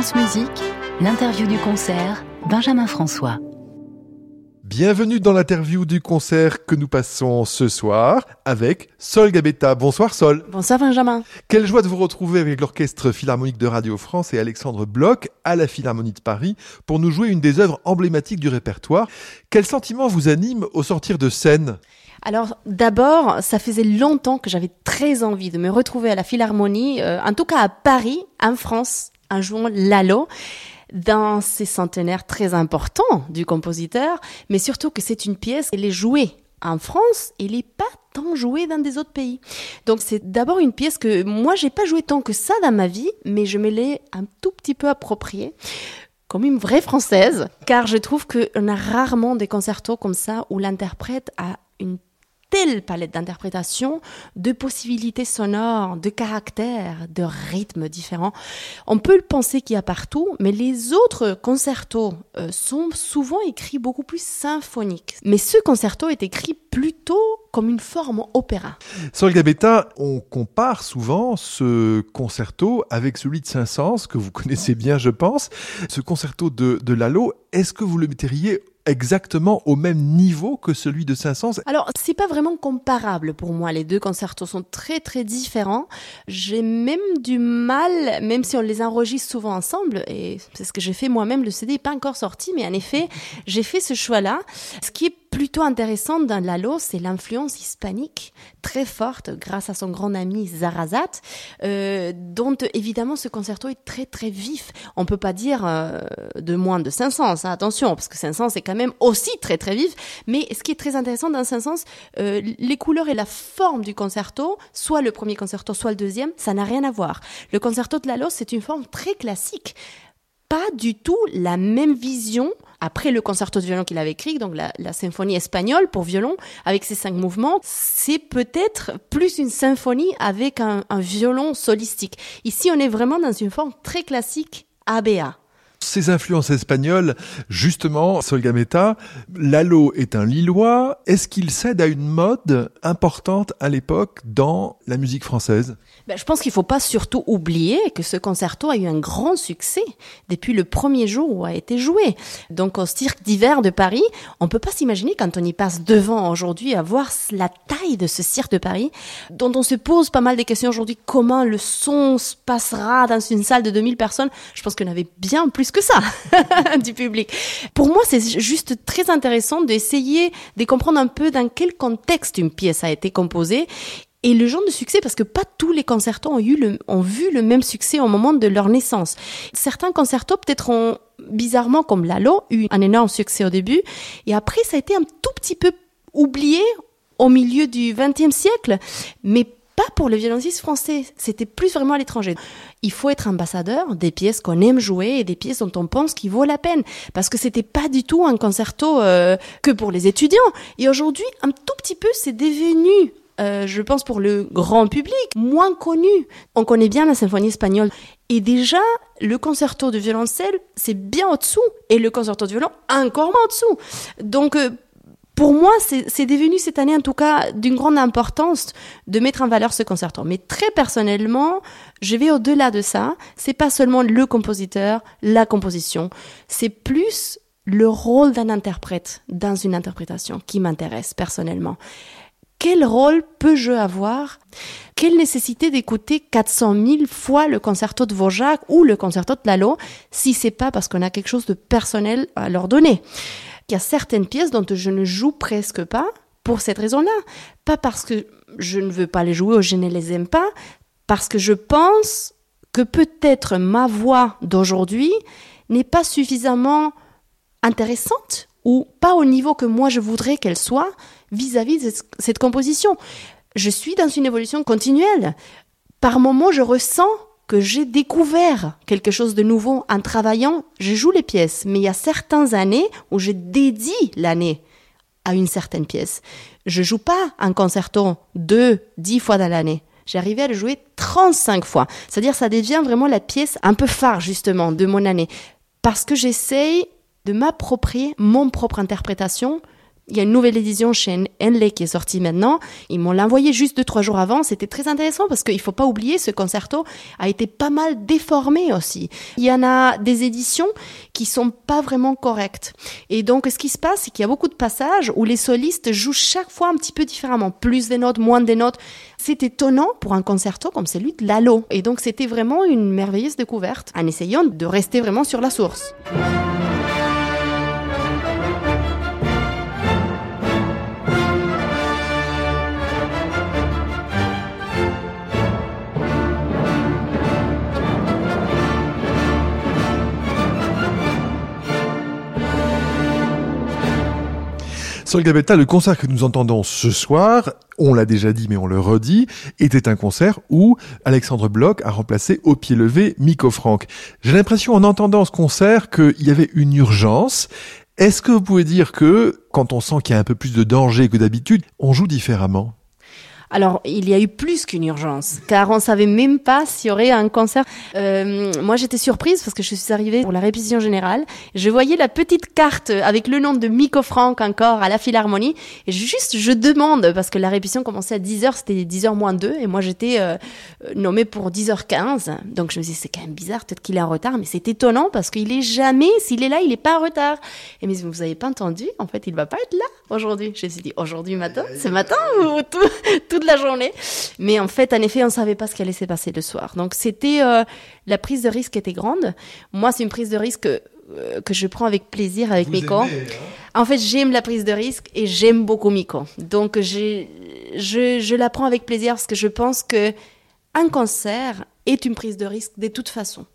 France Musique, l'interview du concert, Benjamin François. Bienvenue dans l'interview du concert que nous passons ce soir avec Sol Gabetta. Bonsoir Sol. Bonsoir Benjamin. Quelle joie de vous retrouver avec l'Orchestre Philharmonique de Radio France et Alexandre Bloch à la Philharmonie de Paris pour nous jouer une des œuvres emblématiques du répertoire. Quel sentiment vous anime au sortir de scène? Alors d'abord, ça faisait longtemps que j'avais très envie de me retrouver à la Philharmonie, euh, en tout cas à Paris, en France, un jour Lalo dans ces centenaires très importants du compositeur, mais surtout que c'est une pièce, elle est jouée en France, elle n'est pas tant jouée dans des autres pays. Donc c'est d'abord une pièce que moi j'ai pas joué tant que ça dans ma vie, mais je me l'ai un tout petit peu appropriée comme une vraie française, car je trouve qu'on a rarement des concertos comme ça où l'interprète a une telle palette d'interprétation, de possibilités sonores, de caractères, de rythmes différents. On peut le penser qu'il y a partout, mais les autres concertos euh, sont souvent écrits beaucoup plus symphoniques. Mais ce concerto est écrit plutôt comme une forme opéra. Le Gabetta, on compare souvent ce concerto avec celui de Saint-Saëns, que vous connaissez bien, je pense. Ce concerto de, de Lalo, est-ce que vous le metteriez exactement au même niveau que celui de Saint-Saëns Alors, c'est pas vraiment comparable pour moi. Les deux concertos sont très très différents. J'ai même du mal, même si on les enregistre souvent ensemble, et c'est ce que j'ai fait moi-même, le CD n'est pas encore sorti, mais en effet, j'ai fait ce choix-là. Ce qui est plutôt intéressant dans Lalo, c'est l'influence hispanique très forte grâce à son grand ami Zarazat, euh, dont évidemment ce concerto est très très vif. On peut pas dire euh, de moins de 500, hein, attention, parce que 500 c'est quand même aussi très très vif. Mais ce qui est très intéressant dans 500, euh, les couleurs et la forme du concerto, soit le premier concerto, soit le deuxième, ça n'a rien à voir. Le concerto de Lalo, c'est une forme très classique pas du tout la même vision après le concerto de violon qu'il avait écrit, donc la, symphonie espagnole pour violon, avec ses cinq mouvements, c'est peut-être plus une symphonie avec un, un violon solistique. Ici, on est vraiment dans une forme très classique ABA. Ces influences espagnoles, justement, Solgameta, Lalo est un Lillois. Est-ce qu'il cède à une mode importante à l'époque dans la musique française? Ben, Je pense qu'il ne faut pas surtout oublier que ce concerto a eu un grand succès depuis le premier jour où a été joué. Donc au cirque d'hiver de Paris, on ne peut pas s'imaginer quand on y passe devant aujourd'hui à voir la taille de ce cirque de Paris, dont on se pose pas mal de questions aujourd'hui. Comment le son se passera dans une salle de 2000 personnes? Je pense qu'on avait bien plus que ça du public. Pour moi, c'est juste très intéressant d'essayer de comprendre un peu dans quel contexte une pièce a été composée et le genre de succès, parce que pas tous les concertos ont, eu le, ont vu le même succès au moment de leur naissance. Certains concertos, peut-être, ont, bizarrement, comme Lalo, eu un énorme succès au début, et après, ça a été un tout petit peu oublié au milieu du XXe siècle, mais pas pour le violonciste français, c'était plus vraiment à l'étranger. Il faut être ambassadeur des pièces qu'on aime jouer et des pièces dont on pense qu'il vaut la peine, parce que c'était pas du tout un concerto euh, que pour les étudiants. Et aujourd'hui, un tout petit peu, c'est devenu euh, je pense pour le grand public, moins connu. On connaît bien la symphonie espagnole. Et déjà, le concerto de violoncelle, c'est bien au-dessous. Et le concerto de violon, encore moins au-dessous. Donc, euh, pour moi, c'est devenu cette année, en tout cas, d'une grande importance de mettre en valeur ce concerto. Mais très personnellement, je vais au-delà de ça. C'est pas seulement le compositeur, la composition. C'est plus le rôle d'un interprète dans une interprétation qui m'intéresse personnellement. Quel rôle peux-je avoir? Quelle nécessité d'écouter 400 000 fois le concerto de Dvorak ou le concerto de Lalo si c'est pas parce qu'on a quelque chose de personnel à leur donner? Il y a certaines pièces dont je ne joue presque pas pour cette raison-là. Pas parce que je ne veux pas les jouer ou je ne les aime pas, parce que je pense que peut-être ma voix d'aujourd'hui n'est pas suffisamment intéressante ou pas au niveau que moi je voudrais qu'elle soit vis-à-vis de cette composition. Je suis dans une évolution continuelle. Par moments, je ressens que j'ai découvert quelque chose de nouveau en travaillant. Je joue les pièces, mais il y a certaines années où je dédie l'année à une certaine pièce. Je joue pas un concerto deux, dix fois dans l'année. J'arrivais à le jouer 35 fois. C'est-à-dire, ça devient vraiment la pièce un peu phare, justement, de mon année. Parce que j'essaye de m'approprier mon propre interprétation Il y a une nouvelle édition chez Henley qui est sortie maintenant. Ils m'ont l'envoyé juste deux, trois jours avant. C'était très intéressant parce qu'il faut pas oublier, ce concerto a été pas mal déformé aussi. Il y en a des éditions qui sont pas vraiment correctes. Et donc, ce qui se passe, c'est qu'il y a beaucoup de passages où les solistes jouent chaque fois un petit peu différemment. Plus des notes, moins des notes. C'est étonnant pour un concerto comme celui de Lalo. Et donc, c'était vraiment une merveilleuse découverte en essayant de rester vraiment sur la source. Sol Gabetta, le concert que nous entendons ce soir, on l'a déjà dit mais on le redit, était un concert où Alexandre Bloch a remplacé au pied levé Miko Franck. J'ai l'impression en entendant ce concert qu'il y avait une urgence. Est-ce que vous pouvez dire que quand on sent qu'il y a un peu plus de danger que d'habitude, on joue différemment? Alors, il y a eu plus qu'une urgence, car on savait même pas s'il y aurait un concert. Euh, moi, j'étais surprise parce que je suis arrivée pour la répétition générale. Je voyais la petite carte avec le nom de Miko Franck encore à la Philharmonie. Et juste, je demande, parce que la répétition commençait à 10h, c'était 10h moins 2, et moi, j'étais euh, nommée pour 10h15. Donc, je me disais, c'est quand même bizarre, peut-être qu'il est en retard, mais c'est étonnant parce qu'il est jamais, s'il est là, il est pas en retard. Et mais vous avez pas entendu, en fait, il va pas être là aujourd'hui. Je me suis dit, aujourd'hui matin, c'est matin ou tout la journée. Mais en fait, en effet, on ne savait pas ce qui allait se passer le soir. Donc c'était euh, la prise de risque était grande. Moi, c'est une prise de risque euh, que je prends avec plaisir avec Miko. Hein en fait, j'aime la prise de risque et j'aime beaucoup Miko. Donc je, je la prends avec plaisir parce que je pense que un concert est une prise de risque de toute façon.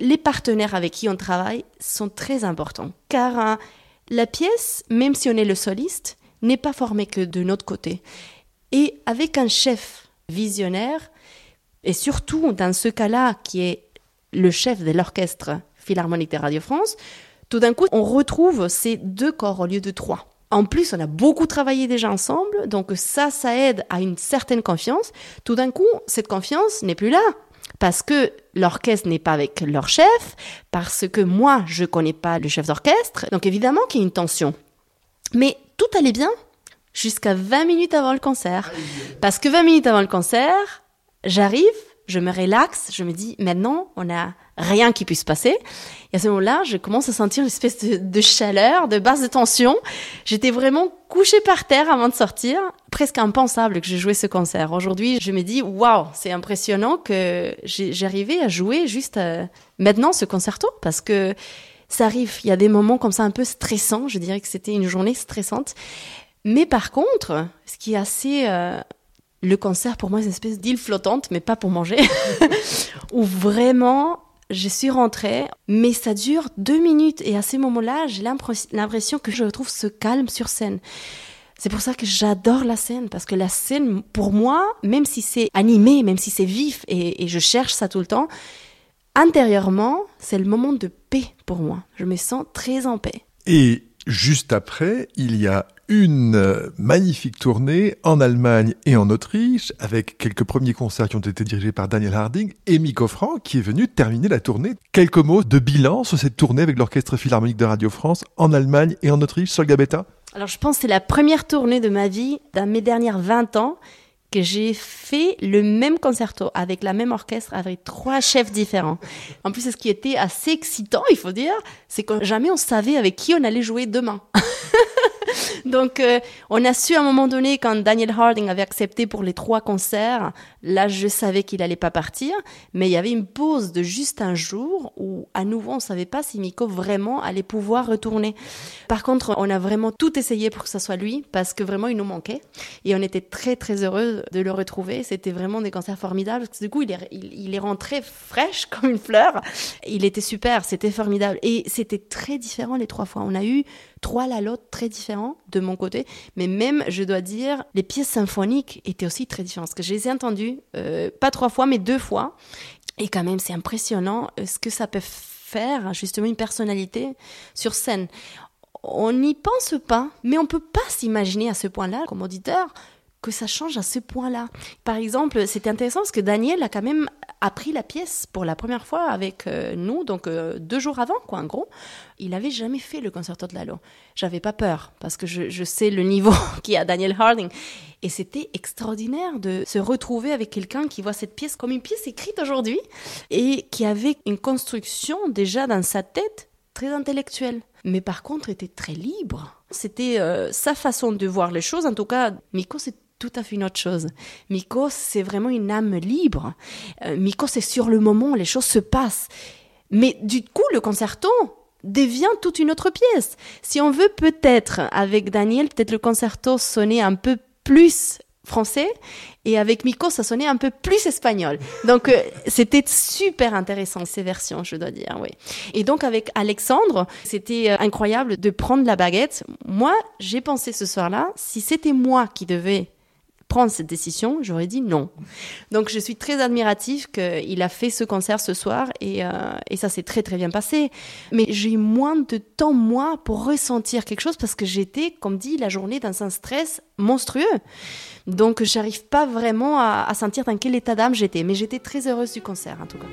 Les partenaires avec qui on travaille sont très importants car hein, la pièce, même si on est le soliste, n'est pas formée que de notre côté. Et avec un chef visionnaire, et surtout dans ce cas-là qui est le chef de l'orchestre philharmonique de Radio France, tout d'un coup, on retrouve ces deux corps au lieu de trois. En plus, on a beaucoup travaillé déjà ensemble, donc ça, ça aide à une certaine confiance. Tout d'un coup, cette confiance n'est plus là. Parce que l'orchestre n'est pas avec leur chef, parce que moi, je connais pas le chef d'orchestre. Donc évidemment qu'il y a une tension. Mais tout allait bien jusqu'à 20 minutes avant le concert. Parce que 20 minutes avant le concert, j'arrive, je me relaxe, je me dis, maintenant, on n'a rien qui puisse passer. Et à ce moment-là, je commence à sentir une espèce de, chaleur, de basse de tension. J'étais vraiment couchée par terre avant de sortir. Presque impensable que j'ai joué ce concert. Aujourd'hui, je me dis, waouh, c'est impressionnant que j'arrivais à jouer juste euh, maintenant ce concerto parce que ça arrive. Il y a des moments comme ça un peu stressants. Je dirais que c'était une journée stressante. Mais par contre, ce qui est assez... Euh, le concert, pour moi, c'est une espèce d'île flottante, mais pas pour manger, où vraiment, je suis rentrée, mais ça dure deux minutes. Et à ces moments-là, j'ai l'impression que je retrouve ce calme sur scène. C'est pour ça que j'adore la scène, parce que la scène, pour moi, même si c'est animé, même si c'est vif, et, et, je cherche ça tout le temps, intérieurement, c'est le moment de paix pour moi. Je me sens très en paix. Et juste après, il y a une magnifique tournée en Allemagne et en Autriche, avec quelques premiers concerts qui ont été dirigés par Daniel Harding et Miko Franck, qui est venu terminer la tournée. Quelques mots de bilan sur cette tournée avec l'Orchestre Philharmonique de Radio France en Allemagne et en Autriche, Sol Gabetta Alors je pense que c'est la première tournée de ma vie, dans mes dernières 20 ans, que j'ai fait le même concerto avec la même orchestre avec trois chefs différents. En plus, ce qui était assez excitant, il faut dire, c'est que jamais on savait avec qui on allait jouer demain. Donc, euh, on a su à un moment donné, quand Daniel Harding avait accepté pour les trois concerts, là, je savais qu'il allait pas partir, mais il y avait une pause de juste un jour où, à nouveau, on savait pas si Miko vraiment allait pouvoir retourner. Par contre, on a vraiment tout essayé pour que ce soit lui, parce que vraiment, il nous manquait. Et on était très, très heureux de le retrouver. C'était vraiment des concerts formidables. du coup, il est, il est rentré fraîche comme une fleur. Il était super, c'était formidable. Et c'était très différent les trois fois. On a eu trois la l'autre très différents de mon côté, mais même, je dois dire, les pièces symphoniques étaient aussi très différentes, parce que je les ai entendues, euh, pas trois fois, mais deux fois, et quand même, c'est impressionnant euh, ce que ça peut faire, justement, une personnalité sur scène. On n'y pense pas, mais on peut pas s'imaginer à ce point-là, comme auditeur, que ça change à ce point-là. Par exemple, c'était intéressant parce que Daniel a quand même appris la pièce pour la première fois avec euh, nous, donc euh, deux jours avant, quoi, en gros. Il n'avait jamais fait le concerto de Lalo. J'avais pas peur parce que je, je sais le niveau qu'il a Daniel Harding. Et c'était extraordinaire de se retrouver avec quelqu'un qui voit cette pièce comme une pièce écrite aujourd'hui et qui avait une construction déjà dans sa tête très intellectuelle. Mais par contre était très libre. C'était euh, sa façon de voir les choses. En tout cas, Miko, c'est tout à fait une autre chose. Miko, c'est vraiment une âme libre. Euh, Miko, c'est sur le moment, les choses se passent. Mais du coup, le concerto devient toute une autre pièce. Si on veut peut-être, avec Daniel, peut-être le concerto sonner un peu plus français et avec Miko ça sonnait un peu plus espagnol. Donc euh, c'était super intéressant ces versions, je dois dire, oui. Et donc avec Alexandre, c'était euh, incroyable de prendre la baguette. Moi, j'ai pensé ce soir-là, si c'était moi qui devais prendre cette décision, j'aurais dit non. Donc je suis très admiratif qu'il a fait ce concert ce soir et, euh, et ça s'est très très bien passé. Mais j'ai eu moins de temps moi pour ressentir quelque chose parce que j'étais, comme dit, la journée dans un stress monstrueux. Donc j'arrive pas vraiment à, sentir dans quel état d'âme j'étais. Mais j'étais très heureuse du concert en tout cas.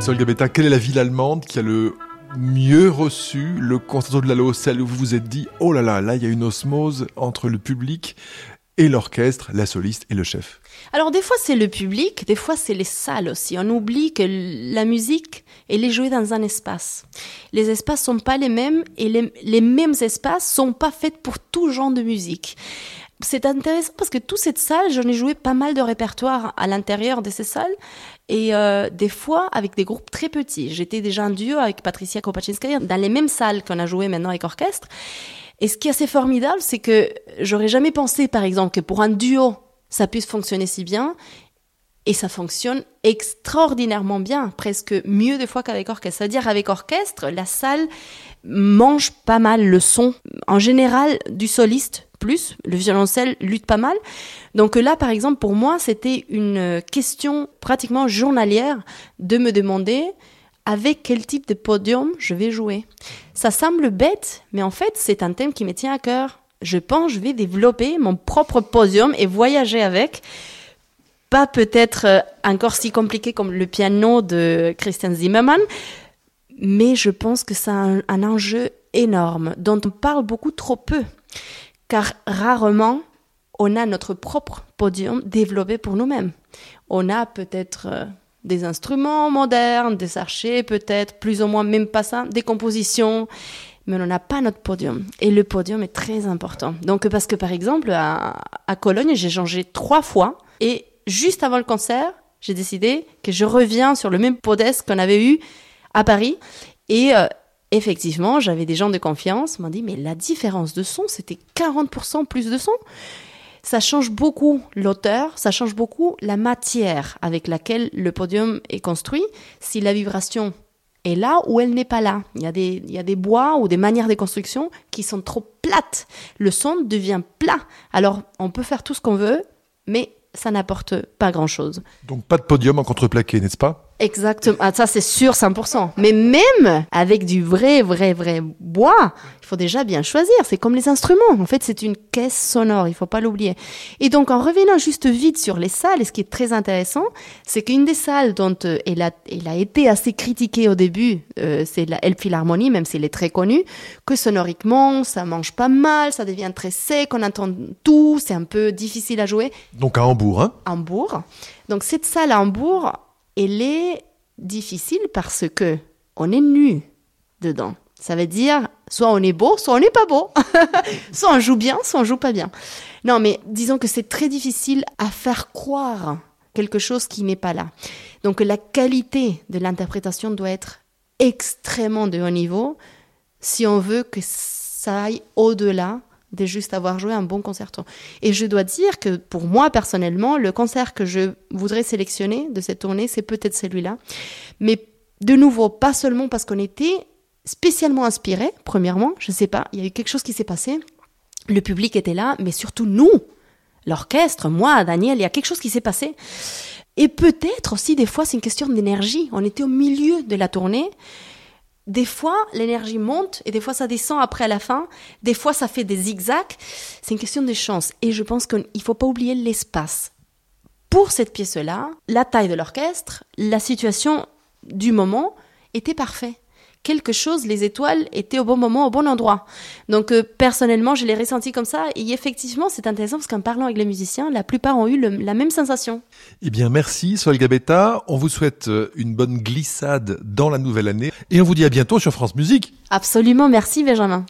Sol Gabetta, quelle est la ville allemande qui a le mieux reçu le concerto de Lalo, celle où vous vous êtes dit oh là là, là il y a une osmose entre le public et l'orchestre, la soliste et le chef Alors des fois c'est le public, des fois c'est les salles aussi. On oublie que la musique, elle est jouée dans un espace. Les espaces sont pas les mêmes et les, les mêmes espaces sont pas faits pour tout genre de musique. C'est intéressant parce que toute cette salle, j'en ai joué pas mal de répertoires à l'intérieur de ces salles et euh, des fois avec des groupes très petits. J'étais déjà en duo avec Patricia Kopachinskaya dans les mêmes salles qu'on a joué maintenant avec orchestre. Et ce qui est assez formidable, c'est que j'aurais jamais pensé, par exemple, que pour un duo, ça puisse fonctionner si bien. Et ça fonctionne extraordinairement bien, presque mieux des fois qu'avec orchestre. C'est-à-dire avec orchestre, la salle mange pas mal le son. En général, du soliste plus, le violoncelle lutte pas mal. Donc là, par exemple, pour moi, c'était une question pratiquement journalière de me demander avec quel type de podium je vais jouer. Ça semble bête, mais en fait, c'est un thème qui me tient à cœur. Je pense que je vais développer mon propre podium et voyager avec. Pas peut-être encore si compliqué comme le piano de Christian Zimmermann, mais je pense que c'est un, un enjeu énorme dont on parle beaucoup trop peu car rarement on a notre propre podium développé pour nous-mêmes. On a peut-être euh, des instruments modernes, des archers peut-être, plus ou moins même pas ça, des compositions, mais on n'a pas notre podium. Et le podium est très important. Donc parce que par exemple, à, Cologne, j'ai changé trois fois, et juste avant le concert, j'ai décidé que je reviens sur le même podeste qu'on avait eu à Paris, et euh, effectivement, j'avais des gens de confiance, m'ont dit, mais la différence de son, c'était 40% plus de son. Ça change beaucoup l'auteur, ça change beaucoup la matière avec laquelle le podium est construit. Si la vibration est là ou elle n'est pas là. Il y, a des, il y a des bois ou des manières de construction qui sont trop plates. Le son devient plat. Alors, on peut faire tout ce qu'on veut, mais ça n'apporte pas grand-chose. Donc pas de podium en contreplaqué, n'est-ce pas? Exactement. Ah, ça, c'est sûr, 100%. Mais même avec du vrai, vrai, vrai bois, il faut déjà bien choisir. C'est comme les instruments. En fait, c'est une caisse sonore. Il faut pas l'oublier. Et donc, en revenant juste vite sur les salles, et ce qui est très intéressant, c'est qu'une des salles dont euh, elle, a, elle a été assez critiquée au début, euh, c'est la El Philharmonie, même si elle est très connue, que sonoriquement, ça mange pas mal, ça devient très sec, on entend tout, c'est un peu difficile à jouer. Donc à Hambourg, hein Hambourg. Donc cette salle à Hambourg, elle est difficile parce que on est nu dedans. Ça veut dire soit on est beau, soit on n'est pas beau. soit on joue bien, soit on joue pas bien. Non, mais disons que c'est très difficile à faire croire quelque chose qui n'est pas là. Donc la qualité de l'interprétation doit être extrêmement de haut niveau si on veut que ça aille au-delà de juste avoir joué un bon concerto. Et je dois dire que pour moi personnellement, le concert que je voudrais sélectionner de cette tournée, c'est peut-être celui-là. Mais de nouveau, pas seulement parce qu'on était spécialement inspiré, premièrement, je sais pas, il y a eu quelque chose qui s'est passé, le public était là, mais surtout nous, l'orchestre, moi, Daniel, il y a quelque chose qui s'est passé. Et peut-être aussi, des fois, c'est une question d'énergie. On était au milieu de la tournée. Des fois, l'énergie monte et des fois, ça descend après à la fin. Des fois, ça fait des zigzags. C'est une question de chance. Et je pense qu'il ne faut pas oublier l'espace. Pour cette pièce-là, la taille de l'orchestre, la situation du moment était parfait quelque chose, les étoiles étaient au bon moment, au bon endroit. Donc euh, personnellement, je l'ai ressenti comme ça. Et effectivement, c'est intéressant parce qu'en parlant avec les musiciens, la plupart ont eu la même sensation. Eh bien, merci Sol Gabetta. On vous souhaite euh, une bonne glissade dans la nouvelle année. Et on vous dit à bientôt sur France Musique. Absolument, merci Benjamin.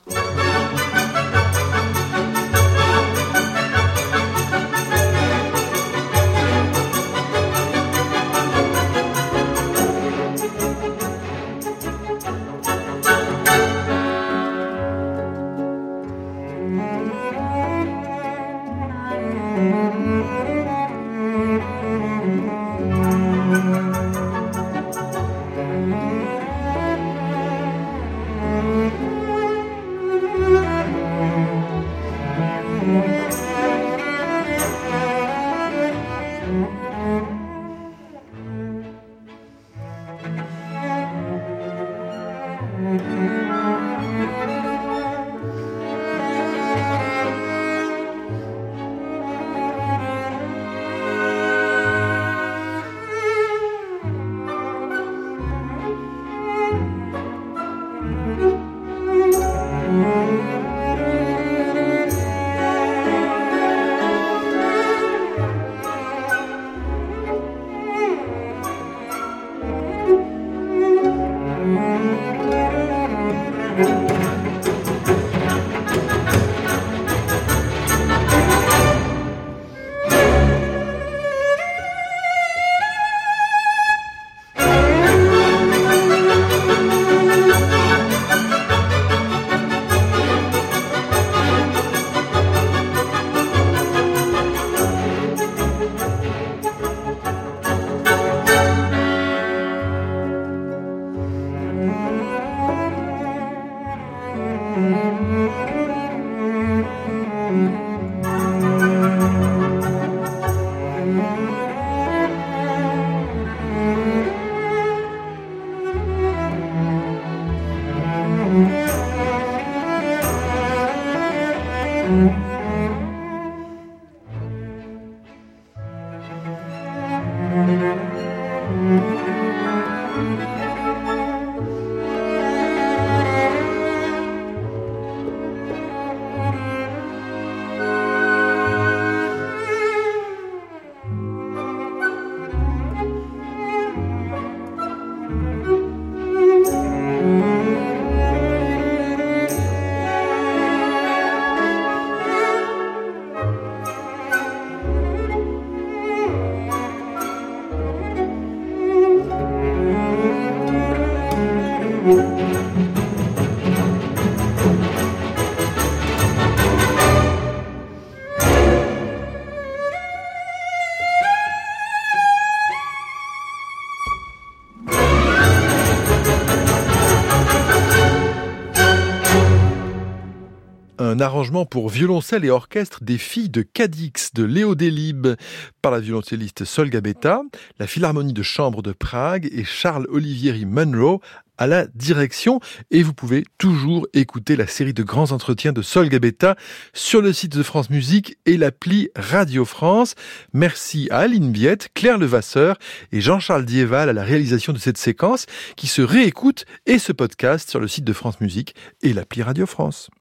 Un arrangement pour violoncelle et orchestre des filles de Cadix de Léo Delibes par la violoncelliste Sol Gabetta, la Philharmonie de chambre de Prague et Charles Olivieri Munro à la direction et vous pouvez toujours écouter la série de grands entretiens de Sol Gabetta sur le site de France Musique et l'appli Radio France. Merci à Aline Biette, Claire Levasseur et Jean-Charles Dieval à la réalisation de cette séquence qui se réécoute et se podcast sur le site de France Musique et l'appli Radio France.